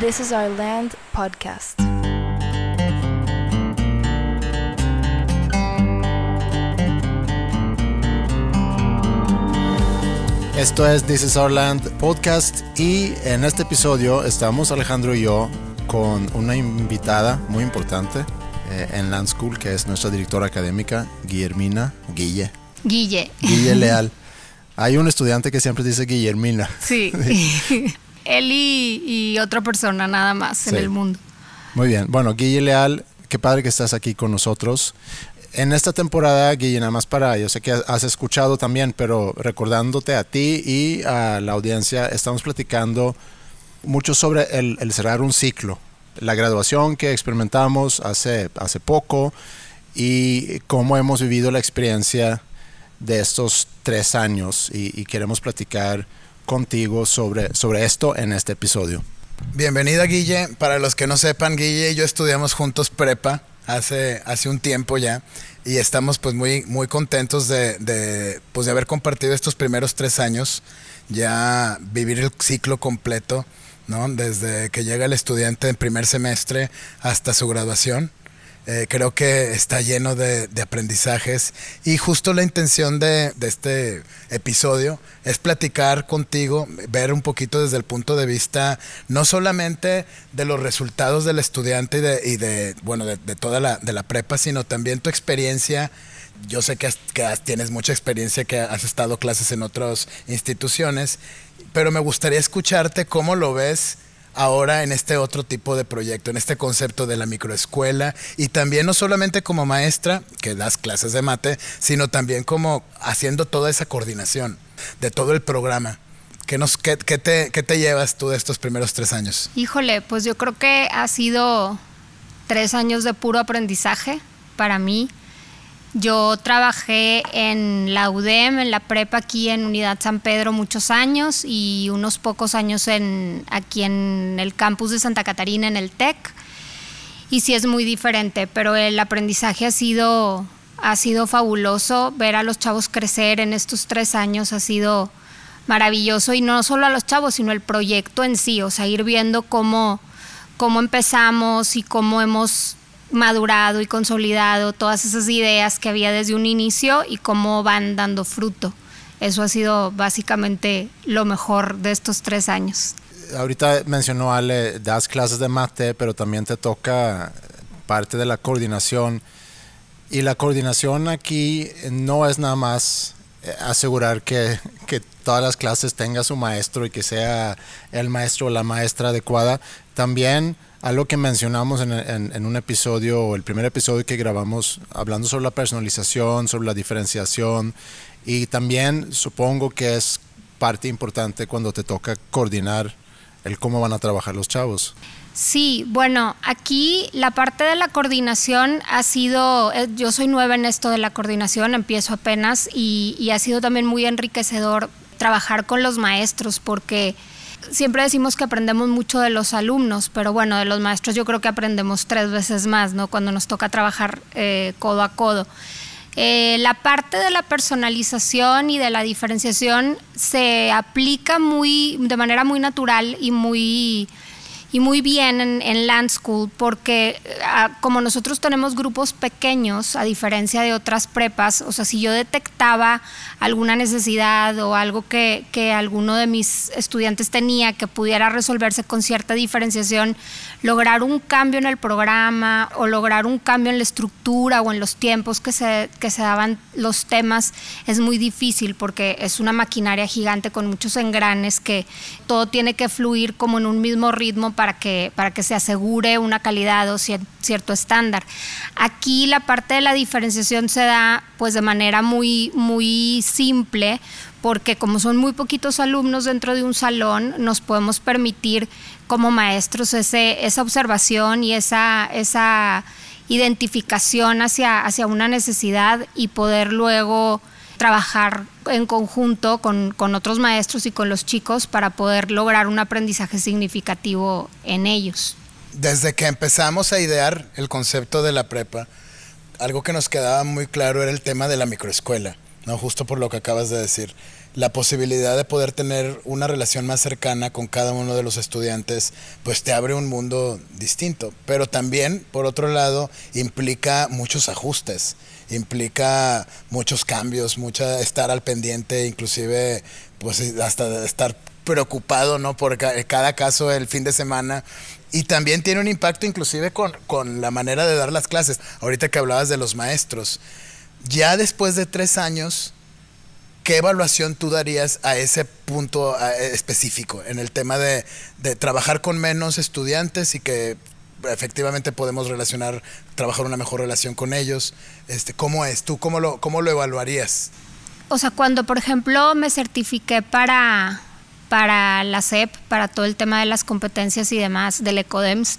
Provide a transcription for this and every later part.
This is Our Land podcast. Esto es This is Our Land podcast y en este episodio estamos Alejandro y yo con una invitada muy importante eh, en Land School que es nuestra directora académica Guillermina Guille. Guille. Guille Leal. Hay un estudiante que siempre dice Guillermina. Sí. Él y, otra persona nada más en el mundo. Muy bien. Bueno, Guille Leal, qué padre que estás aquí con nosotros en esta temporada, Guille, nada más para, yo sé que has escuchado también, pero recordándote a ti y a la audiencia, estamos platicando mucho sobre el, cerrar un ciclo, la graduación que experimentamos hace, hace poco y cómo hemos vivido la experiencia de estos tres años y, queremos platicar contigo sobre, sobre esto en este episodio. Bienvenida Guille, para los que no sepan, Guille y yo estudiamos juntos prepa hace, hace un tiempo ya y estamos pues muy, muy contentos de, de, pues, de haber compartido estos primeros tres años, ya vivir el ciclo completo, ¿no? desde que llega el estudiante en primer semestre hasta su graduación. Eh, creo que está lleno de, aprendizajes y justo la intención de, este episodio es platicar contigo, ver un poquito desde el punto de vista no solamente de los resultados del estudiante y de, bueno, de, toda la, de la prepa, sino también tu experiencia. Yo sé que, que, tienes mucha experiencia, que has estado clases en otras instituciones, pero me gustaría escucharte cómo lo ves ahora en este otro tipo de proyecto, en este concepto de la microescuela y también no solamente como maestra que das clases de mate, sino también como haciendo toda esa coordinación de todo el programa. ¿Qué, nos, qué, te, ¿Qué te llevas tú de estos primeros tres años? Híjole, pues yo creo que ha sido tres años de puro aprendizaje para mí. Yo trabajé en la UDEM, en la prepa aquí en Unidad San Pedro muchos años y unos pocos años en, aquí en el campus de Santa Catarina, en el TEC. Y sí es muy diferente, pero el aprendizaje ha sido, ha sido fabuloso. Ver a los chavos crecer en estos tres años ha sido maravilloso y no solo a los chavos, sino el proyecto en sí, o sea, ir viendo cómo, cómo empezamos y cómo hemos madurado y consolidado todas esas ideas que había desde un inicio y cómo van dando fruto. Eso ha sido básicamente lo mejor de estos tres años. Ahorita mencionó Ale, das clases de mate, pero también te toca parte de la coordinación. Y la coordinación aquí no es nada más eh, asegurar que, que, todas las clases tenga su maestro y que sea el maestro o la maestra adecuada. También algo que mencionamos en, un episodio, el primer episodio que grabamos, hablando sobre la personalización, sobre la diferenciación, y también supongo que es parte importante cuando te toca coordinar el cómo van a trabajar los chavos. Sí, bueno, aquí la parte de la coordinación ha sido, eh, yo soy nueva en esto de la coordinación, empiezo apenas y ha sido también muy enriquecedor trabajar con los maestros porque siempre decimos que aprendemos mucho de los alumnos, pero bueno, de los maestros yo creo que aprendemos tres veces más, ¿no? Cuando nos toca trabajar eh, codo a codo. Eh, la parte de la personalización y de la diferenciación se aplica muy, de manera muy natural y muy y muy bien en, Land School porque ah, como nosotros tenemos grupos pequeños, a diferencia de otras prepas, o sea, si yo detectaba alguna necesidad o algo que, que alguno de mis estudiantes tenía que pudiera resolverse con cierta diferenciación, lograr un cambio en el programa o lograr un cambio en la estructura o en los tiempos que se, que se daban los temas es muy difícil porque es una maquinaria gigante con muchos engranes que todo tiene que fluir como en un mismo ritmo para que, para que se asegure una calidad o cierto estándar. Aquí la parte de la diferenciación se da pues de manera muy, muy simple porque como son muy poquitos alumnos dentro de un salón, nos podemos permitir como maestros ese, esa observación y esa, esa identificación hacia, hacia una necesidad y poder luego trabajar en conjunto con, otros maestros y con los chicos para poder lograr un aprendizaje significativo en ellos. Desde que empezamos a idear el concepto de la prepa, algo que nos quedaba muy claro era el tema de la microescuela. ¿no? Justo por lo que acabas de decir. La posibilidad de poder tener una relación más cercana con cada uno de los estudiantes, pues te abre un mundo distinto. Pero también, por otro lado, implica muchos ajustes, implica muchos cambios, mucha estar al pendiente, inclusive, pues hasta estar preocupado, ¿no? Por cada caso el fin de semana. Y también tiene un impacto inclusive con, con la manera de dar las clases. Ahorita que hablabas de los maestros ya después de tres años, ¿qué evaluación tú darías a ese punto específico en el tema de, trabajar con menos estudiantes y que efectivamente podemos relacionar, trabajar una mejor relación con ellos? Este, ¿Cómo es? ¿Tú cómo lo, cómo lo evaluarías? O sea, cuando por ejemplo me certifiqué para, para la SEP, para todo el tema de las competencias y demás del ECODEMS,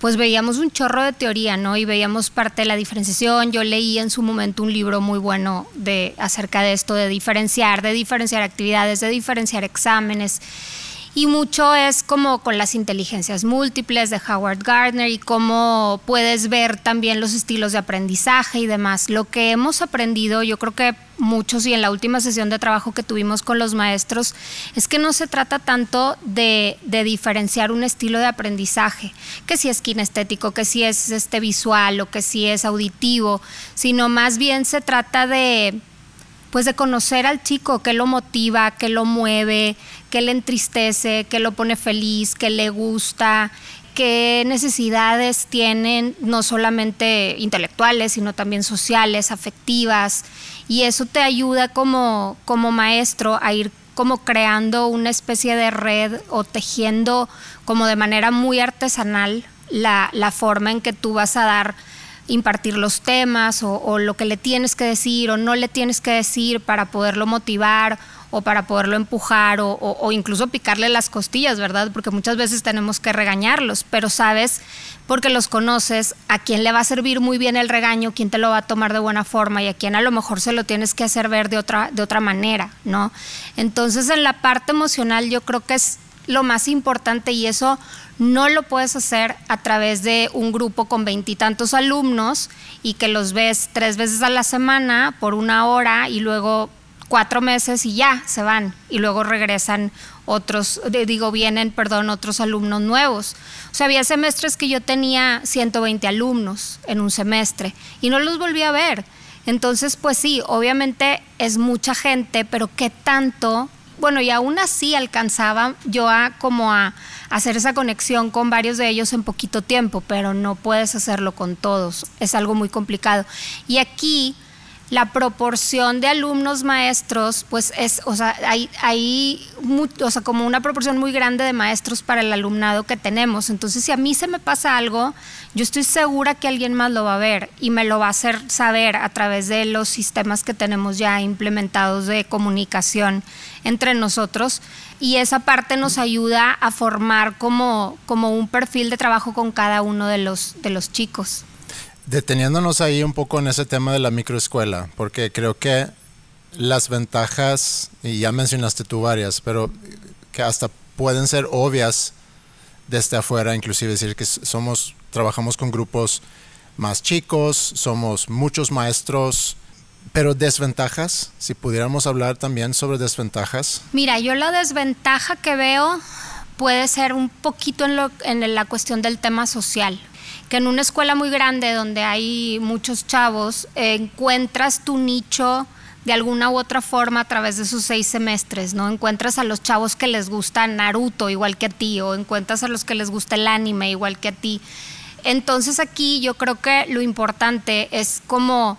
pues veíamos un chorro de teoría, ¿no? Y veíamos parte de la diferenciación. Yo leí en su momento un libro muy bueno de acerca de esto de diferenciar, de diferenciar actividades, de diferenciar exámenes. Y mucho es como con las inteligencias múltiples de Howard Gardner y cómo puedes ver también los estilos de aprendizaje y demás. Lo que hemos aprendido, yo creo que muchos y en la última sesión de trabajo que tuvimos con los maestros, es que no se trata tanto de, diferenciar un estilo de aprendizaje, que si es kinestético, que si es este visual o que si es auditivo, sino más bien se trata de pues de conocer al chico, qué lo motiva, qué lo mueve, qué le entristece, qué lo pone feliz, qué le gusta, qué necesidades tienen, no solamente intelectuales, sino también sociales, afectivas. Y eso te ayuda como, como maestro a ir como creando una especie de red o tejiendo como de manera muy artesanal la, la forma en que tú vas a dar impartir los temas o, lo que le tienes que decir o no le tienes que decir para poderlo motivar o para poderlo empujar o, incluso picarle las costillas, ¿verdad? Porque muchas veces tenemos que regañarlos, pero sabes, porque los conoces, a quién le va a servir muy bien el regaño, quién te lo va a tomar de buena forma y a quién a lo mejor se lo tienes que hacer ver de otra, de otra manera, ¿no? Entonces en la parte emocional yo creo que es lo más importante y eso no lo puedes hacer a través de un grupo con veintitantos alumnos y que los ves tres veces a la semana por una hora y luego cuatro meses y ya se van y luego regresan otros, digo, vienen, perdón, otros alumnos nuevos. O sea, había semestres que yo tenía 120 alumnos en un semestre y no los volví a ver. Entonces, pues sí, obviamente es mucha gente, pero ¿qué tanto bueno, y aún así alcanzaba yo a como a hacer esa conexión con varios de ellos en poquito tiempo, pero no puedes hacerlo con todos, es algo muy complicado. Y aquí la proporción de alumnos maestros, pues es, o sea, hay, hay o sea, como una proporción muy grande de maestros para el alumnado que tenemos. Entonces, si a mí se me pasa algo, yo estoy segura que alguien más lo va a ver y me lo va a hacer saber a través de los sistemas que tenemos ya implementados de comunicación entre nosotros. Y esa parte nos ayuda a formar como, como un perfil de trabajo con cada uno de los, de los chicos. Deteniéndonos ahí un poco en ese tema de la microescuela, porque creo que las ventajas, y ya mencionaste tú varias, pero que hasta pueden ser obvias desde afuera, inclusive decir que somos, trabajamos con grupos más chicos, somos muchos maestros, pero desventajas, si pudiéramos hablar también sobre desventajas. Mira, yo la desventaja que veo puede ser un poquito en, lo, en la cuestión del tema social que en una escuela muy grande donde hay muchos chavos, encuentras tu nicho de alguna u otra forma a través de sus seis semestres, ¿no? Encuentras a los chavos que les gusta Naruto igual que a ti, o encuentras a los que les gusta el anime igual que a ti. Entonces aquí yo creo que lo importante es como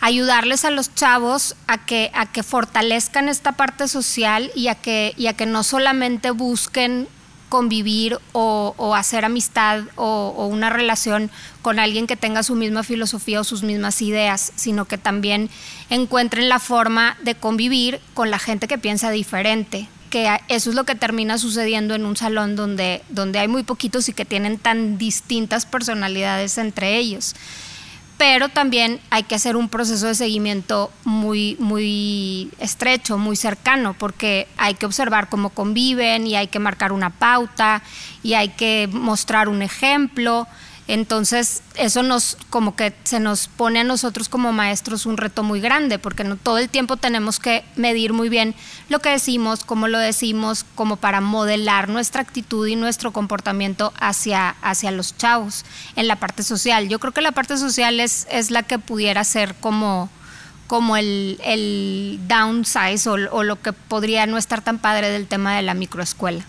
ayudarles a los chavos a que, a que fortalezcan esta parte social y a que, y a que no solamente busquen convivir o, hacer amistad o, una relación con alguien que tenga su misma filosofía o sus mismas ideas, sino que también encuentren la forma de convivir con la gente que piensa diferente que eso es lo que termina sucediendo en un salón donde, donde hay muy poquitos y que tienen tan distintas personalidades entre ellos pero también hay que hacer un proceso de seguimiento muy, muy estrecho, muy cercano, porque hay que observar cómo conviven y hay que marcar una pauta y hay que mostrar un ejemplo. Entonces, eso nos, como que se nos pone a nosotros como maestros un reto muy grande, porque no todo el tiempo tenemos que medir muy bien lo que decimos, cómo lo decimos, como para modelar nuestra actitud y nuestro comportamiento hacia, hacia los chavos en la parte social. Yo creo que la parte social es, es la que pudiera ser como como el, el downsize o, o, lo que podría no estar tan padre del tema de la microescuela.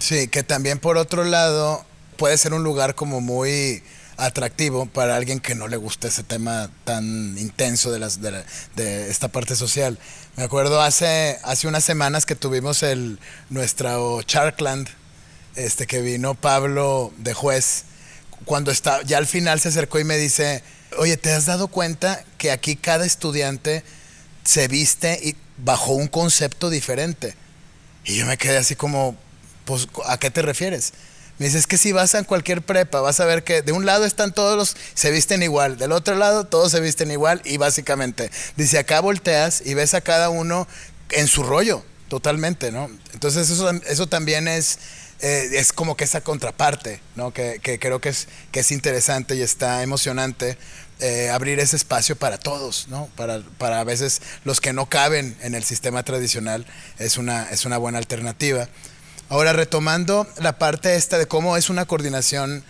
Sí, que también por otro lado puede ser un lugar como muy atractivo para alguien que no le gusta ese tema tan intenso de, las, de, de, esta parte social. Me acuerdo hace, hace unas semanas que tuvimos el, nuestro Charkland, este, que vino Pablo de juez, cuando está, ya al final se acercó y me dice, oye, ¿te has dado cuenta que aquí cada estudiante se viste y bajo un concepto diferente? Y yo me quedé así como, pues, ¿a qué te refieres? Me dice, es que si vas a cualquier prepa, vas a ver que de un lado están todos los, se visten igual, del otro lado todos se visten igual y básicamente, dice, acá volteas y ves a cada uno en su rollo, totalmente, ¿no? Entonces eso, eso también es, eh, es como que esa contraparte, ¿no? Que, que, creo que es, que es interesante y está emocionante eh, abrir ese espacio para todos, ¿no? Para, para a veces los que no caben en el sistema tradicional es una, es una buena alternativa. Ahora, retomando la parte esta de cómo es una coordinación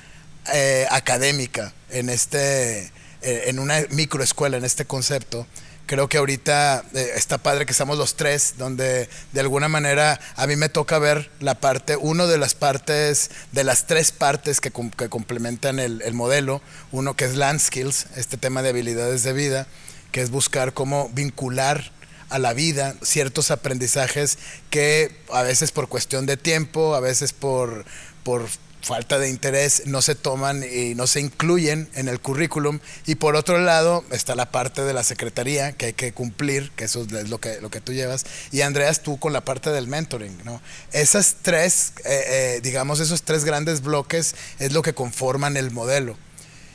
eh, académica en, este, eh, en una microescuela, en este concepto, creo que ahorita eh, está padre que estamos los tres, donde de alguna manera a mí me toca ver la parte, uno de las partes, de las tres partes que, que complementan el, el, modelo, uno que es Land Skills, este tema de habilidades de vida, que es buscar cómo vincular a la vida ciertos aprendizajes que a veces por cuestión de tiempo, a veces por, por falta de interés no se toman y no se incluyen en el currículum. Y por otro lado está la parte de la secretaría que hay que cumplir que eso es lo que lo que tú llevas. Y Andreas tú con la parte del mentoring no esas tres eh, eh, digamos esos tres grandes bloques es lo que conforman el modelo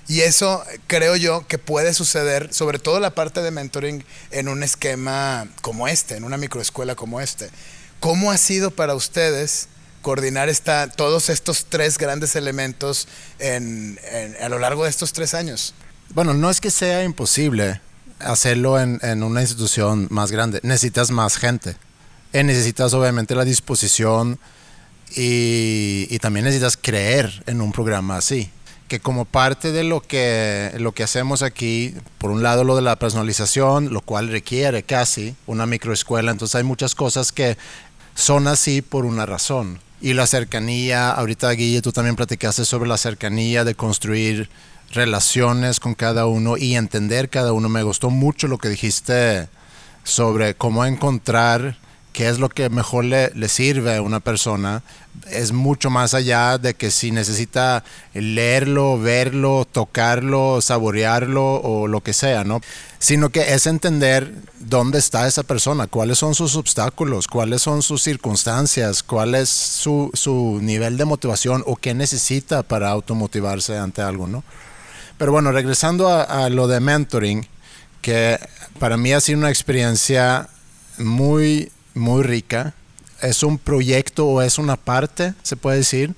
y eso creo yo que puede suceder, sobre todo la parte de mentoring, en un esquema como este, en una microescuela como este. ¿Cómo ha sido para ustedes coordinar esta, todos estos tres grandes elementos en, en, a lo largo de estos tres años? Bueno, no es que sea imposible hacerlo en, en una institución más grande. Necesitas más gente. Y necesitas obviamente la disposición y, y también necesitas creer en un programa así que como parte de lo que, lo que hacemos aquí, por un lado lo de la personalización, lo cual requiere casi una microescuela, entonces hay muchas cosas que son así por una razón. Y la cercanía, ahorita Guille, tú también platicaste sobre la cercanía de construir relaciones con cada uno y entender cada uno. Me gustó mucho lo que dijiste sobre cómo encontrar qué es lo que mejor le, sirve a una persona, es mucho más allá de que si necesita leerlo, verlo, tocarlo, saborearlo o lo que sea, ¿no? Sino que es entender dónde está esa persona, cuáles son sus obstáculos, cuáles son sus circunstancias, cuál es su, su nivel de motivación o qué necesita para automotivarse ante algo, ¿no? Pero bueno, regresando a, a lo de mentoring, que para mí ha sido una experiencia muy muy rica. Es un proyecto o es una parte, se puede decir,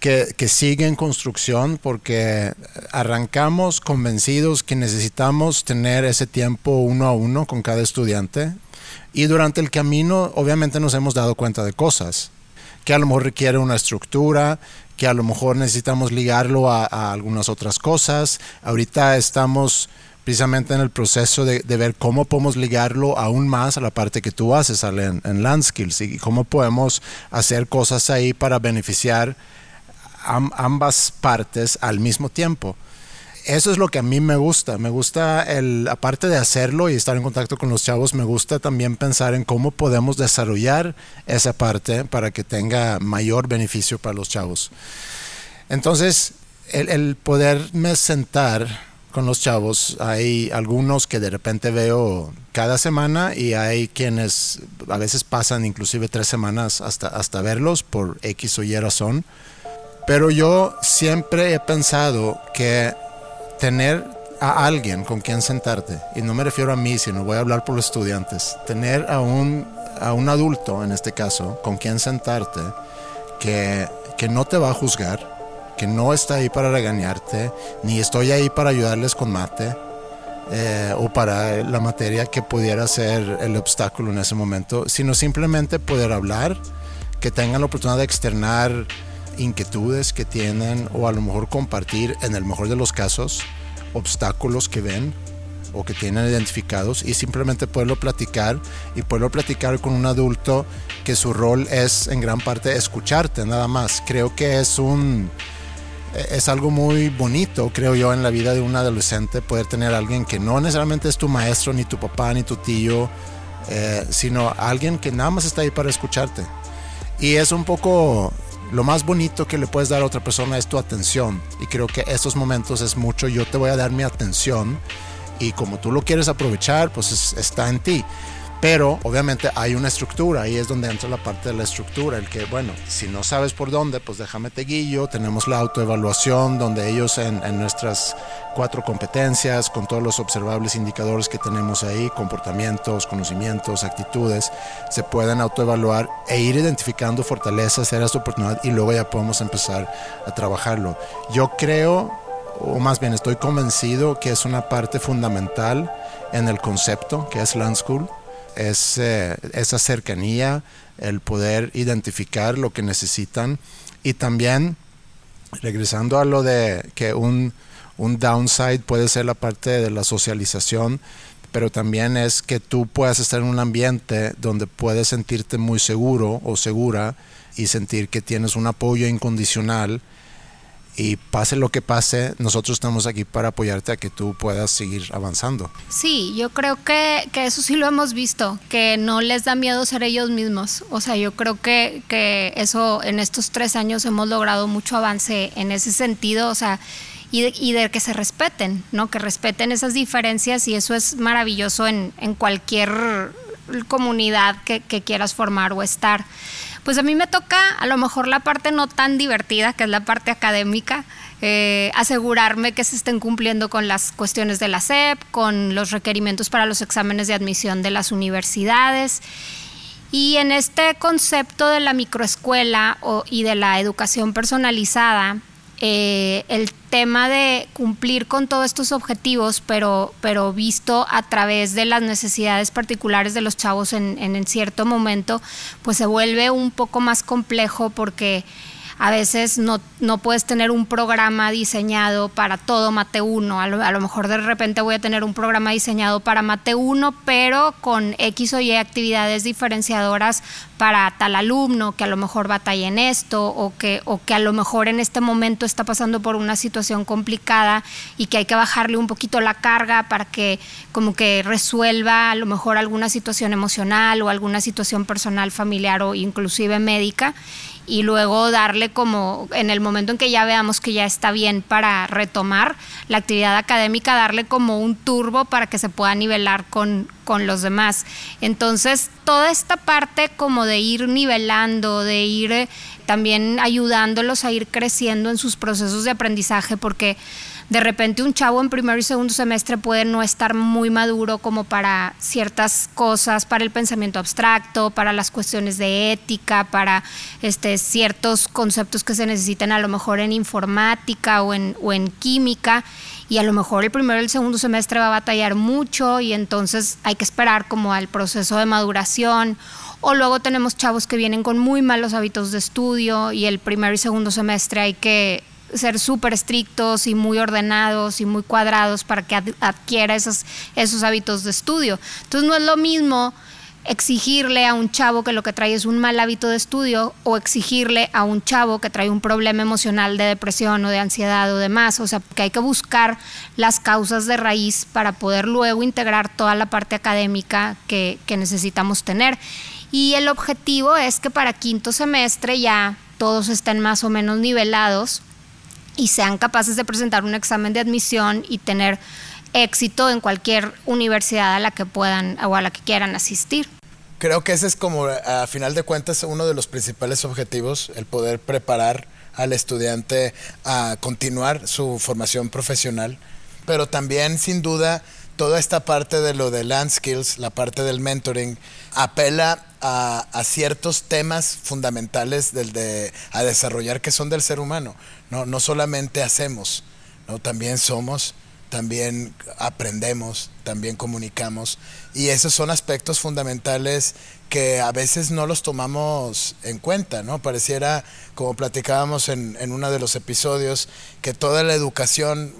que, que, sigue en construcción porque arrancamos convencidos que necesitamos tener ese tiempo uno a uno con cada estudiante y durante el camino obviamente nos hemos dado cuenta de cosas que a lo mejor requiere una estructura, que a lo mejor necesitamos ligarlo a, a algunas otras cosas. Ahorita estamos precisamente en el proceso de, de, ver cómo podemos ligarlo aún más a la parte que tú haces en, en Land Skills y cómo podemos hacer cosas ahí para beneficiar a, ambas partes al mismo tiempo. Eso es lo que a mí me gusta. Me gusta, el, aparte de hacerlo y estar en contacto con los chavos, me gusta también pensar en cómo podemos desarrollar esa parte para que tenga mayor beneficio para los chavos. Entonces, el, el poderme sentar con los chavos. Hay algunos que de repente veo cada semana y hay quienes a veces pasan inclusive tres semanas hasta, hasta verlos por X o Y razón. Pero yo siempre he pensado que tener a alguien con quien sentarte, y no me refiero a mí, sino voy a hablar por los estudiantes, tener a un, a un adulto, en este caso, con quien sentarte, que, que no te va a juzgar, que no está ahí para regañarte, ni estoy ahí para ayudarles con mate. Eh, o para la materia que pudiera ser el obstáculo en ese momento, sino simplemente poder hablar, que tengan la oportunidad de externar inquietudes que tienen o a lo mejor compartir, en el mejor de los casos, obstáculos que ven o que tienen identificados y simplemente poderlo platicar y poderlo platicar con un adulto que su rol es en gran parte escucharte nada más. Creo que es un es algo muy bonito, creo yo, en la vida de un adolescente poder tener a alguien que no necesariamente es tu maestro, ni tu papá, ni tu tío, eh, sino alguien que nada más está ahí para escucharte. Y es un poco lo más bonito que le puedes dar a otra persona es tu atención. Y creo que estos momentos es mucho, yo te voy a dar mi atención y como tú lo quieres aprovechar, pues está en ti. Pero obviamente hay una estructura, ahí es donde entra la parte de la estructura, el que, bueno, si no sabes por dónde, pues déjame te guillo, tenemos la autoevaluación, donde ellos en, en nuestras cuatro competencias, con todos los observables indicadores que tenemos ahí, comportamientos, conocimientos, actitudes, se pueden autoevaluar e ir identificando fortalezas, áreas de oportunidad y luego ya podemos empezar a trabajarlo. Yo creo, o más bien estoy convencido que es una parte fundamental en el concepto que es Land School es esa cercanía, el poder identificar lo que necesitan. Y también regresando a lo de que un, un downside puede ser la parte de la socialización, pero también es que tú puedas estar en un ambiente donde puedes sentirte muy seguro o segura y sentir que tienes un apoyo incondicional y pase lo que pase, nosotros estamos aquí para apoyarte a que tú puedas seguir avanzando. Sí, yo creo que, que, eso sí lo hemos visto, que no les da miedo ser ellos mismos. O sea, yo creo que, que eso en estos tres años hemos logrado mucho avance en ese sentido, o sea, y de, y de que se respeten, ¿no? Que respeten esas diferencias y eso es maravilloso en, cualquier comunidad que quieras formar o estar. Pues a mí me toca a lo mejor la parte no tan divertida, que es la parte académica, eh, asegurarme que se estén cumpliendo con las cuestiones de la SEP, con los requerimientos para los exámenes de admisión de las universidades. Y en este concepto de la microescuela y de la educación personalizada, eh, el tema de cumplir con todos estos objetivos, pero, pero visto a través de las necesidades particulares de los chavos en, en cierto momento, pues se vuelve un poco más complejo porque a veces no, no puedes tener un programa diseñado para todo Mate 1. A lo, mejor de repente voy a tener un programa diseñado para Mate 1, pero con X o Y actividades diferenciadoras para tal alumno que a lo mejor batalla en esto o que, o que a lo mejor en este momento está pasando por una situación complicada y que hay que bajarle un poquito la carga para que como que resuelva a lo mejor alguna situación emocional o alguna situación personal, familiar o inclusive médica y luego darle como en el momento en que ya veamos que ya está bien para retomar la actividad académica, darle como un turbo para que se pueda nivelar con, con los demás. Entonces, toda esta parte como de ir nivelando, de ir eh, también ayudándolos a ir creciendo en sus procesos de aprendizaje, porque de repente un chavo en primer y segundo semestre puede no estar muy maduro como para ciertas cosas, para el pensamiento abstracto, para las cuestiones de ética, para este, ciertos conceptos que se necesitan a lo mejor en informática o en, o en química y a lo mejor el primero y el segundo semestre va a batallar mucho y entonces hay que esperar como al proceso de maduración. O luego tenemos chavos que vienen con muy malos hábitos de estudio y el primer y segundo semestre hay que ser súper estrictos y muy ordenados y muy cuadrados para que adquiera esos, esos hábitos de estudio. Entonces no es lo mismo exigirle a un chavo que lo que trae es un mal hábito de estudio o exigirle a un chavo que trae un problema emocional de depresión o de ansiedad o demás. O sea, que hay que buscar las causas de raíz para poder luego integrar toda la parte académica que, que necesitamos tener. Y el objetivo es que para quinto semestre ya todos estén más o menos nivelados y sean capaces de presentar un examen de admisión y tener éxito en cualquier universidad a la que puedan o a la que quieran asistir. Creo que ese es como, a final de cuentas, uno de los principales objetivos, el poder preparar al estudiante a continuar su formación profesional, pero también sin duda toda esta parte de lo de land skills, la parte del mentoring, apela a, ciertos temas fundamentales del de, a desarrollar que son del ser humano. No, no solamente hacemos, ¿no? también somos, también aprendemos, también comunicamos. Y esos son aspectos fundamentales que a veces no los tomamos en cuenta, ¿no? Pareciera, como platicábamos en, en uno de los episodios, que toda la educación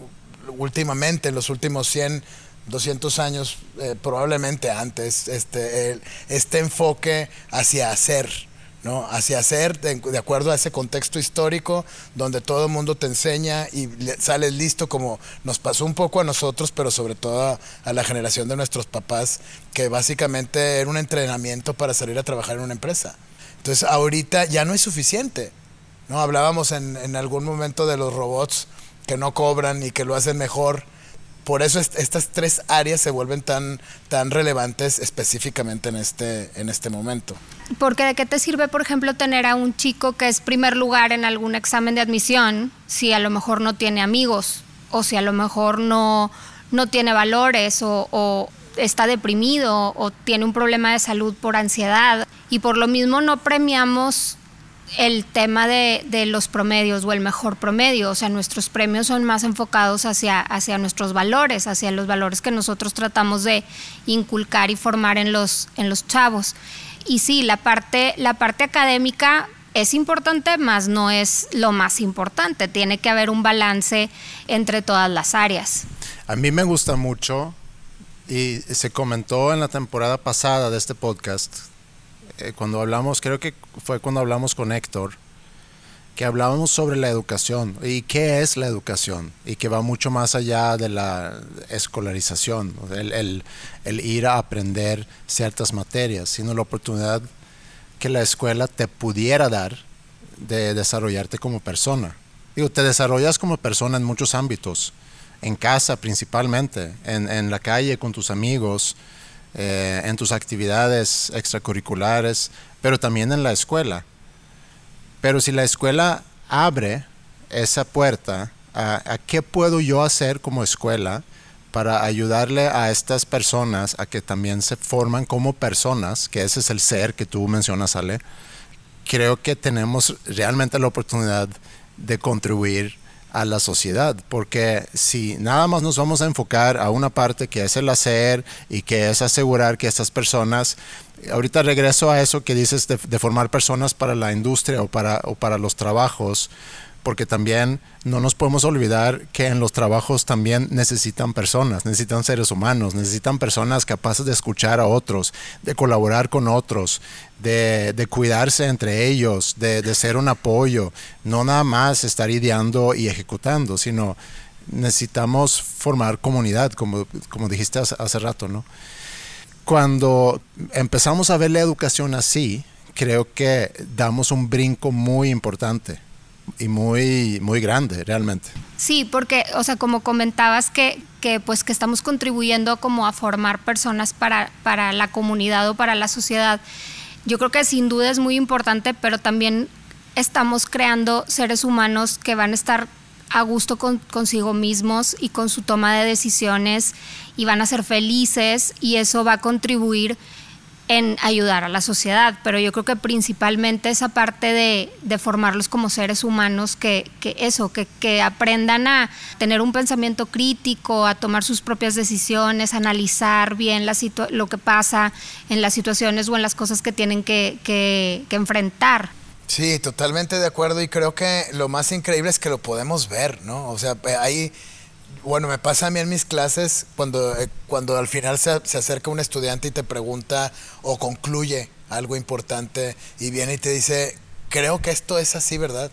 últimamente, en los últimos 100 200 años, eh, probablemente antes, este, este enfoque hacia hacer, Hacia hacer de, acuerdo a ese contexto histórico donde todo el mundo te enseña y sales listo como nos pasó un poco a nosotros, pero sobre todo a, la generación de nuestros papás, que básicamente era un entrenamiento para salir a trabajar en una empresa. Entonces ahorita ya no es suficiente, ¿no? Hablábamos en algún momento de los robots que no cobran y que lo hacen mejor por eso estas tres áreas se vuelven tan, tan relevantes específicamente en este, en este momento. Porque de qué te sirve, por ejemplo, tener a un chico que es primer lugar en algún examen de admisión si a lo mejor no tiene amigos o si a lo mejor no, no tiene valores o, o está deprimido o tiene un problema de salud por ansiedad y por lo mismo no premiamos el tema de, de, los promedios o el mejor promedio. O sea, nuestros premios son más enfocados hacia, hacia nuestros valores, hacia los valores que nosotros tratamos de inculcar y formar en los, en los chavos. Y sí, la parte, la parte académica es importante, más no es lo más importante. Tiene que haber un balance entre todas las áreas. A mí me gusta mucho y se comentó en la temporada pasada de este podcast eh, cuando hablamos, creo que fue cuando hablamos con Héctor, que hablábamos sobre la educación y qué es la educación y que va mucho más allá de la escolarización, el, ir a aprender ciertas materias, sino la oportunidad que la escuela te pudiera dar de desarrollarte como persona. Digo, te desarrollas como persona en muchos ámbitos, en casa principalmente, en, en la calle con tus amigos, eh, en tus actividades extracurriculares, pero también en la escuela. Pero si la escuela abre esa puerta a, qué puedo yo hacer como escuela para ayudarle a estas personas a que también se forman como personas, que ese es el ser que tú mencionas, Ale, creo que tenemos realmente la oportunidad de contribuir a la sociedad, porque si nada más nos vamos a enfocar a una parte que es el hacer y que es asegurar que estas personas, ahorita regreso a eso que dices de, formar personas para la industria o para, o para los trabajos, porque también no nos podemos olvidar que en los trabajos también necesitan personas, necesitan seres humanos, necesitan personas capaces de escuchar a otros, de colaborar con otros, de, cuidarse entre ellos, de, ser un apoyo, no nada más estar ideando y ejecutando, sino necesitamos formar comunidad, como, como dijiste hace, hace rato, ¿no? Cuando empezamos a ver la educación así, creo que damos un brinco muy importante y muy, muy grande realmente. Sí, porque, o sea, como comentabas que, que, pues que estamos contribuyendo como a formar personas para, para la comunidad o para la sociedad, yo creo que sin duda es muy importante, pero también estamos creando seres humanos que van a estar a gusto con, consigo mismos y con su toma de decisiones y van a ser felices y eso va a contribuir en ayudar a la sociedad, pero yo creo que principalmente esa parte de, formarlos como seres humanos, que, eso, que, aprendan a tener un pensamiento crítico, a tomar sus propias decisiones, analizar bien la lo que pasa en las situaciones o en las cosas que tienen que, que enfrentar. Sí, totalmente de acuerdo y creo que lo más increíble es que lo podemos ver, ¿no? O sea, hay bueno, me pasa a mí en mis clases cuando, eh, cuando al final se, acerca un estudiante y te pregunta o concluye algo importante y viene y te dice, creo que esto es así, ¿verdad?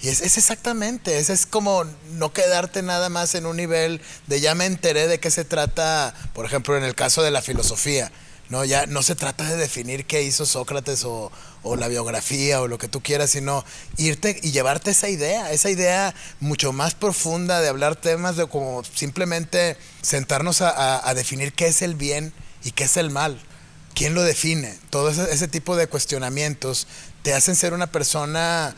Y es, es, exactamente, es, es como no quedarte nada más en un nivel de ya me enteré de qué se trata, por ejemplo, en el caso de la filosofía. No, ya no se trata de definir qué hizo Sócrates o, la biografía o lo que tú quieras, sino irte y llevarte esa idea, esa idea mucho más profunda de hablar temas de como simplemente sentarnos a, definir qué es el bien y qué es el mal. ¿Quién lo define? Todo ese, tipo de cuestionamientos te hacen ser una persona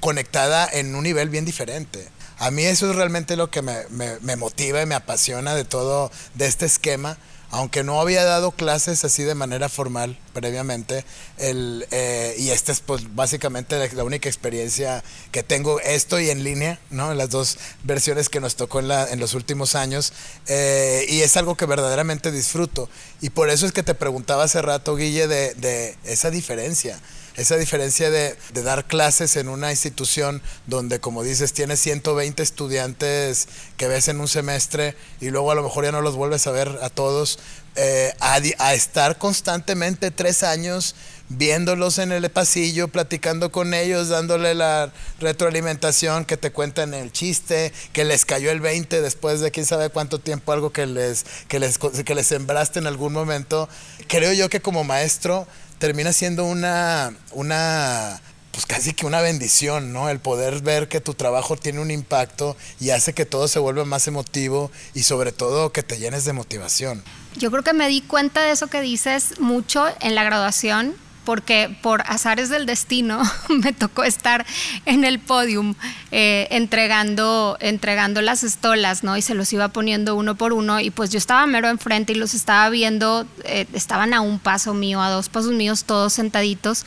conectada en un nivel bien diferente. A mí eso es realmente lo que me, me motiva y me apasiona de todo, de este esquema aunque no había dado clases así de manera formal previamente, el, eh, y esta es pues básicamente la, única experiencia que tengo, esto y en línea, ¿no? Las dos versiones que nos tocó en, los últimos años, eh, y es algo que verdaderamente disfruto. Y por eso es que te preguntaba hace rato, Guille, de, de esa diferencia esa diferencia de, dar clases en una institución donde, como dices, tienes 120 estudiantes que ves en un semestre y luego a lo mejor ya no los vuelves a ver a todos, eh, a, estar constantemente tres años viéndolos en el pasillo, platicando con ellos, dándole la retroalimentación, que te cuentan el chiste, que les cayó el 20 después de quién sabe cuánto tiempo, algo que les, que les, que les sembraste en algún momento. Creo yo que como maestro termina siendo una, una, pues casi que una bendición, ¿no? El poder ver que tu trabajo tiene un impacto y hace que todo se vuelva más emotivo y sobre todo que te llenes de motivación. Yo creo que me di cuenta de eso que dices mucho en la graduación porque por azares del destino me tocó estar en el podium eh, entregando, entregando las estolas, ¿no? Y se los iba poniendo uno por uno y pues yo estaba mero enfrente y los estaba viendo, eh, estaban a un paso mío, a dos pasos míos, todos sentaditos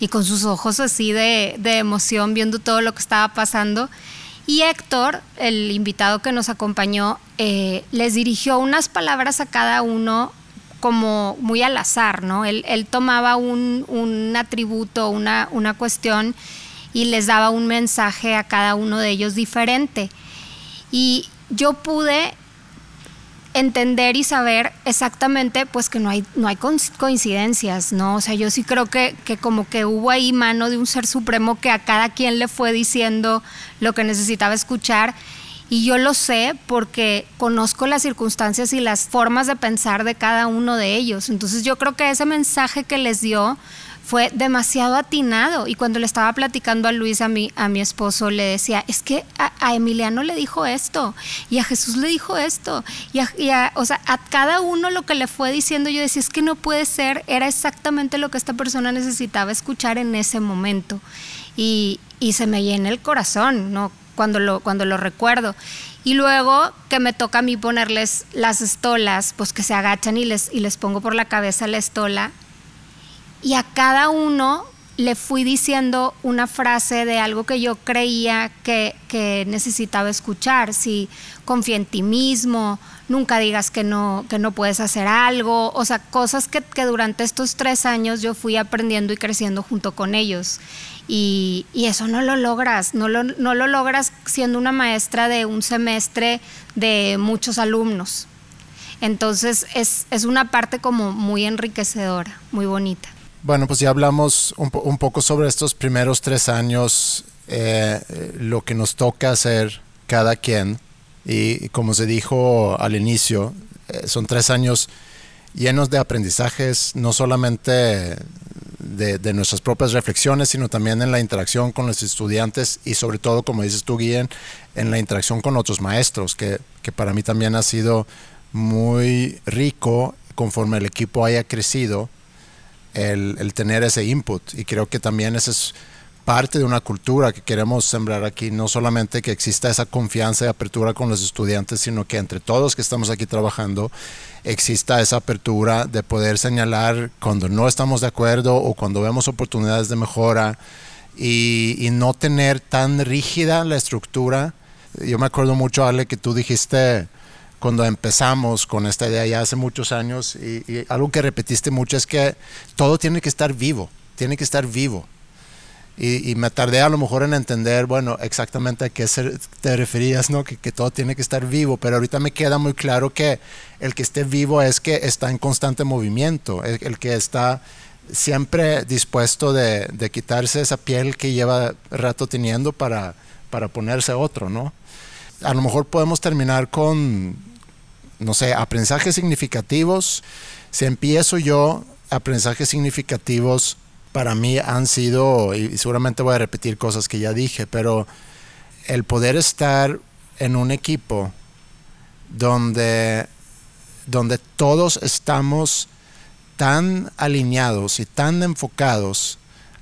y con sus ojos así de, de emoción viendo todo lo que estaba pasando. Y Héctor, el invitado que nos acompañó, eh, les dirigió unas palabras a cada uno como muy al azar, ¿no? Él, tomaba un, atributo, una, una cuestión y les daba un mensaje a cada uno de ellos diferente. Y yo pude entender y saber exactamente pues que no hay, no hay coincidencias, ¿no? O sea, yo sí creo que, que, como que hubo ahí mano de un ser supremo que a cada quien le fue diciendo lo que necesitaba escuchar y yo lo sé porque conozco las circunstancias y las formas de pensar de cada uno de ellos. Entonces yo creo que ese mensaje que les dio fue demasiado atinado. Y cuando le estaba platicando a Luis, a mi, a mi esposo, le decía, es que a, Emiliano le dijo esto, y a Jesús le dijo esto, y a, o sea, a cada uno lo que le fue diciendo, yo decía, es que no puede ser, era exactamente lo que esta persona necesitaba escuchar en ese momento. Y, y se me llena el corazón, ¿no? Cuando lo, cuando lo recuerdo. Y luego que me toca a mí ponerles las estolas, pues que se agachan y les, y les pongo por la cabeza la estola. Y a cada uno le fui diciendo una frase de algo que yo creía que, que, necesitaba escuchar. Si confía en ti mismo, nunca digas que no, que no puedes hacer algo. O sea, cosas que, que durante estos tres años yo fui aprendiendo y creciendo junto con ellos. Y, eso no lo logras, no lo, no lo logras siendo una maestra de un semestre de muchos alumnos. Entonces es, es una parte como muy enriquecedora, muy bonita. Bueno, pues ya hablamos un, poco sobre estos primeros tres años, eh, lo que nos toca hacer cada quien. Y, como se dijo al inicio, eh, son tres años llenos de aprendizajes, no solamente de, nuestras propias reflexiones, sino también en la interacción con los estudiantes y sobre todo, como dices tú, Guillén, en la interacción con otros maestros, que, que para mí también ha sido muy rico conforme el equipo haya crecido, el, el tener ese input. Y creo que también ese es parte de una cultura que queremos sembrar aquí, no solamente que exista esa confianza y apertura con los estudiantes, sino que entre todos que estamos aquí trabajando exista esa apertura de poder señalar cuando no estamos de acuerdo o cuando vemos oportunidades de mejora y, no tener tan rígida la estructura. Yo me acuerdo mucho, Ale, que tú dijiste cuando empezamos con esta idea ya hace muchos años y, y algo que repetiste mucho es que todo tiene que estar vivo, tiene que estar vivo y, me tardé a lo mejor en entender, bueno, exactamente a qué te referías, ¿no? Que, que, todo tiene que estar vivo, pero ahorita me queda muy claro que el que esté vivo es que está en constante movimiento, el, que está siempre dispuesto de, de, quitarse esa piel que lleva rato teniendo para, para ponerse otro, ¿no? A lo mejor podemos terminar con, no sé, aprendizajes significativos. Si empiezo yo, aprendizajes significativos para mí han sido, y seguramente voy a repetir cosas que ya dije, pero el poder estar en un equipo donde, donde todos estamos tan alineados y tan enfocados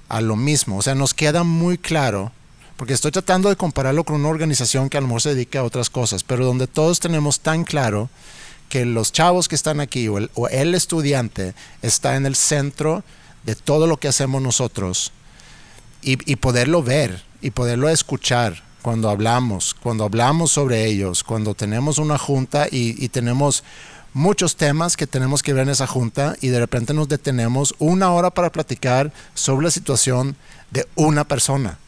a lo mismo. O sea, nos queda muy claro porque estoy tratando de compararlo con una organización que a lo mejor se dedica a otras cosas, pero donde todos tenemos tan claro que los chavos que están aquí o el, o el estudiante está en el centro de todo lo que hacemos nosotros y, poderlo ver y poderlo escuchar cuando hablamos, cuando hablamos sobre ellos, cuando tenemos una junta y, tenemos muchos temas que tenemos que ver en esa junta y de repente nos detenemos una hora para platicar sobre la situación de una persona,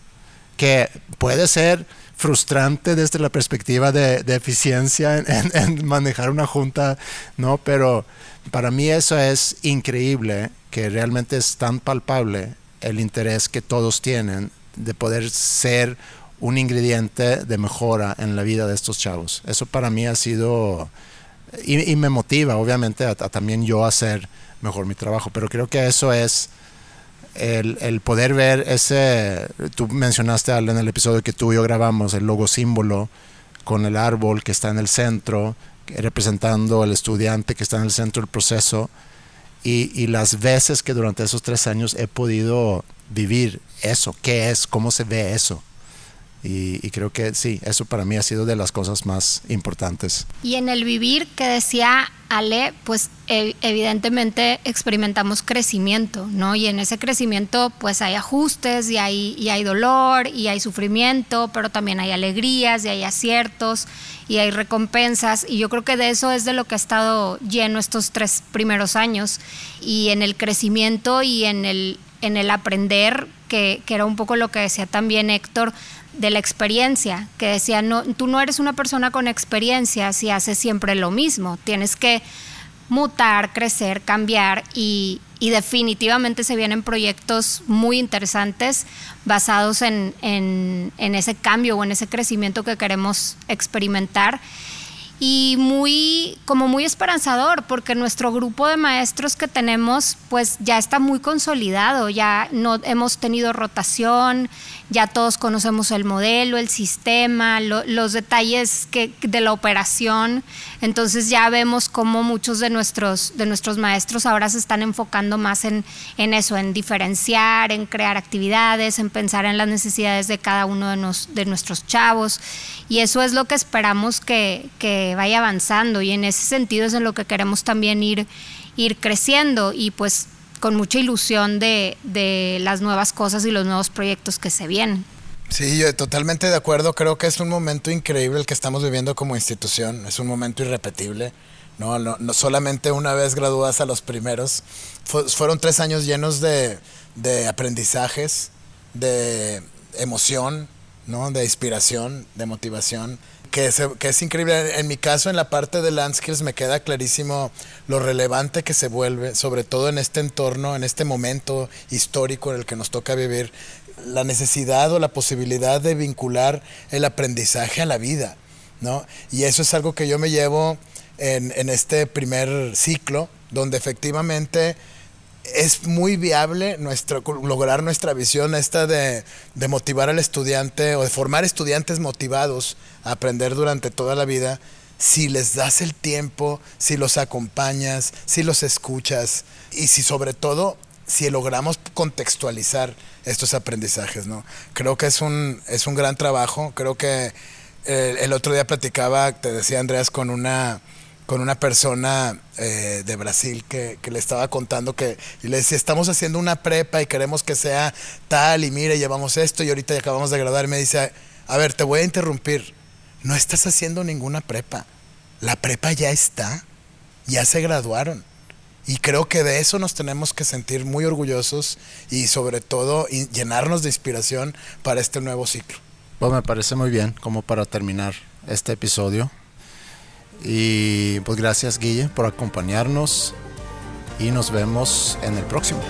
que puede ser frustrante desde la perspectiva de, eficiencia en, en, en, manejar una junta, ¿no? Pero para mí eso es increíble, que realmente es tan palpable el interés que todos tienen de poder ser un ingrediente de mejora en la vida de estos chavos. Eso para mí ha sido, y, me motiva obviamente a, a, también yo hacer mejor mi trabajo, pero creo que eso es el, el, poder ver ese, tú mencionaste en el episodio que tú y yo grabamos, el logo símbolo con el árbol que está en el centro, representando al estudiante que está en el centro del proceso, y, y las veces que durante esos tres años he podido vivir eso, qué es, cómo se ve eso. Y, creo que sí, eso para mí ha sido de las cosas más importantes. Y en el vivir que decía Ale, pues evidentemente experimentamos crecimiento, ¿no? Y en ese crecimiento pues hay ajustes y hay, y hay dolor y hay sufrimiento, pero también hay alegrías y hay aciertos y hay recompensas. Y yo creo que de eso es de lo que ha estado lleno estos tres primeros años. Y en el crecimiento y en el, en el aprender, que, que era un poco lo que decía también Héctor, de la experiencia, que decía, no, tú no eres una persona con experiencia si haces siempre lo mismo, tienes que mutar, crecer, cambiar y, definitivamente se vienen proyectos muy interesantes basados en, en, en, ese cambio o en ese crecimiento que queremos experimentar. Y muy como muy esperanzador porque nuestro grupo de maestros que tenemos pues ya está muy consolidado ya no hemos tenido rotación ya todos conocemos el modelo el sistema lo, los detalles de la operación. Entonces ya vemos cómo muchos de nuestros de nuestros maestros ahora se están enfocando más en, en eso en diferenciar en crear actividades en pensar en las necesidades de cada uno de, nos, de nuestros chavos. Y eso es lo que esperamos que, que vaya avanzando. Y en ese sentido es en lo que queremos también ir, ir creciendo. Y pues con mucha ilusión de, de las nuevas cosas y los nuevos proyectos que se vienen. Sí, yo totalmente de acuerdo. Creo que es un momento increíble el que estamos viviendo como institución. Es un momento irrepetible. No, no, no solamente una vez graduadas a los primeros. Fu fueron tres años llenos de, de aprendizajes, de emoción, ¿no? de inspiración, de motivación que es, increíble. En mi caso, en la parte de land skills, me queda clarísimo lo relevante que se vuelve, sobre todo en este entorno, en este momento histórico en el que nos toca vivir, la necesidad o la posibilidad de vincular el aprendizaje a la vida, ¿no? Y eso es algo que yo me llevo en este primer ciclo, donde efectivamente es muy viable lograr nuestra visión esta de, motivar al estudiante o de formar estudiantes motivados a aprender durante toda la vida si les das el tiempo, si los acompañas, si los escuchas y si sobre todo si logramos contextualizar estos aprendizajes, ¿no? Creo que es un, es un gran trabajo, creo que el, el otro día platicaba, te decía Andreas, con una con una persona eh, de Brasil que, le estaba contando que le decía, estamos haciendo una prepa y queremos que sea tal y mire, llevamos esto y ahorita acabamos de graduar y me dice, a ver, te voy a interrumpir, no estás haciendo ninguna prepa, la prepa ya está, ya se graduaron. Y creo que de eso nos tenemos que sentir muy orgullosos y sobre todo llenarnos de inspiración para este nuevo ciclo. Pues me parece muy bien como para terminar este episodio. Y pues gracias Guille por acompañarnos y nos vemos en el próximo.